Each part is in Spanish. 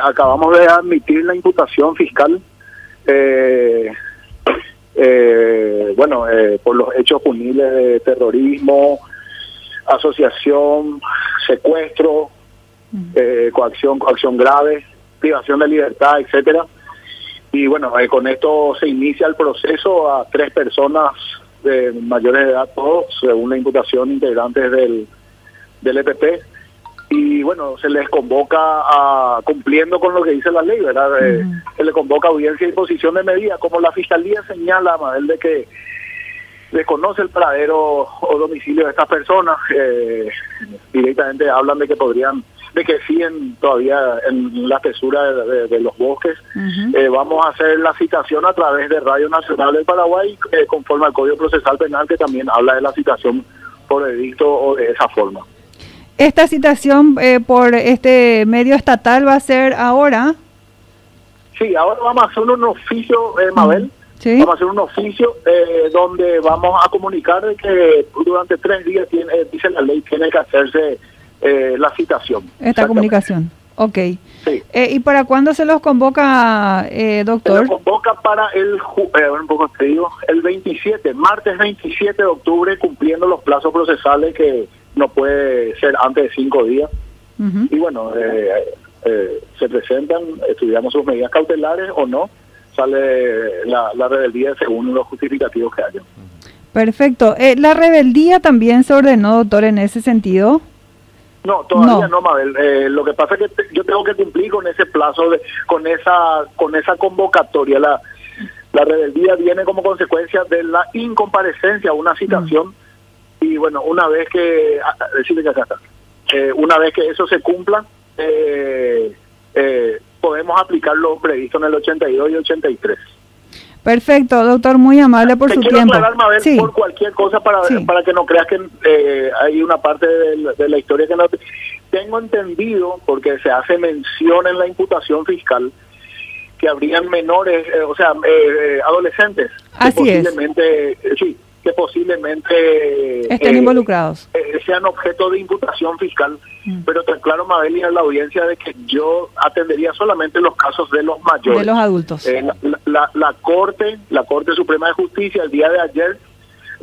Acabamos de admitir la imputación fiscal, eh, eh, bueno, eh, por los hechos punibles de terrorismo, asociación, secuestro, coacción, coacción grave, privación de libertad, etcétera. Y bueno, con esto se inicia el proceso a tres personas de mayores de edad, todos, según la imputación integrantes del, del EPP y bueno, se les convoca a, cumpliendo con lo que dice la ley, ¿verdad? Eh, se le convoca audiencia y posición de medida, como la Fiscalía señala, Mabel, de que desconoce el paradero o domicilio de estas personas, eh, directamente hablan de que podrían, de que siguen todavía en la espesura de, los bosques. Eh, vamos a hacer la citación a través de Radio Nacional del Paraguay, conforme al Código Procesal Penal, que también habla de la citación por edicto o de esa forma. Esta citación eh, por este medio estatal va a ser ahora. Sí, ahora vamos a hacer un oficio, eh, Mabel. Vamos a hacer un oficio eh, donde vamos a comunicar que durante tres días, tiene, dice la ley, tiene que hacerse la citación. Esta comunicación. Ok. Sí. ¿Y para cuándo se los convoca, doctor? Se los convoca para el, un poco te digo, el 27, martes 27 de octubre, cumpliendo los plazos procesales que no puede ser antes de cinco días. Y bueno, eh, eh, se presentan, estudiamos sus medidas cautelares o no, sale la, la rebeldía según los justificativos que haya. Perfecto. Eh, ¿La rebeldía también se ordenó, doctor, en ese sentido? No, todavía no, Mabel. lo que pasa es que yo tengo que cumplir con ese plazo, de, con esa con esa convocatoria. La, la rebeldía viene como consecuencia de la incomparecencia a una citación y bueno, una vez que, decirle que acá está, eh, una vez que eso se cumpla, eh, eh, podemos aplicar lo previsto en el 82 y 83. Perfecto, doctor, muy amable por su tiempo. sí. por cualquier cosa para, para que no creas que hay una parte de la, historia que no... Tengo entendido, porque se hace mención en la imputación fiscal, que habrían menores, o sea, adolescentes. Así posiblemente, Sí, que posiblemente estén eh, involucrados eh, sean objeto de imputación fiscal mm. pero tan claro Mabel a la audiencia de que yo atendería solamente los casos de los mayores de los adultos eh, la, la, corte la corte suprema de justicia el día de ayer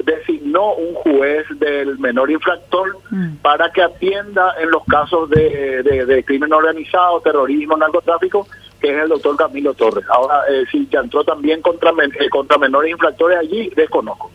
designó un juez del menor infractor mm. para que atienda en los casos de, de, crimen organizado, terrorismo, narcotráfico, que es el doctor Camilo Torres. Ahora, si ya entró también contra, contra menores infractores allí, desconozco.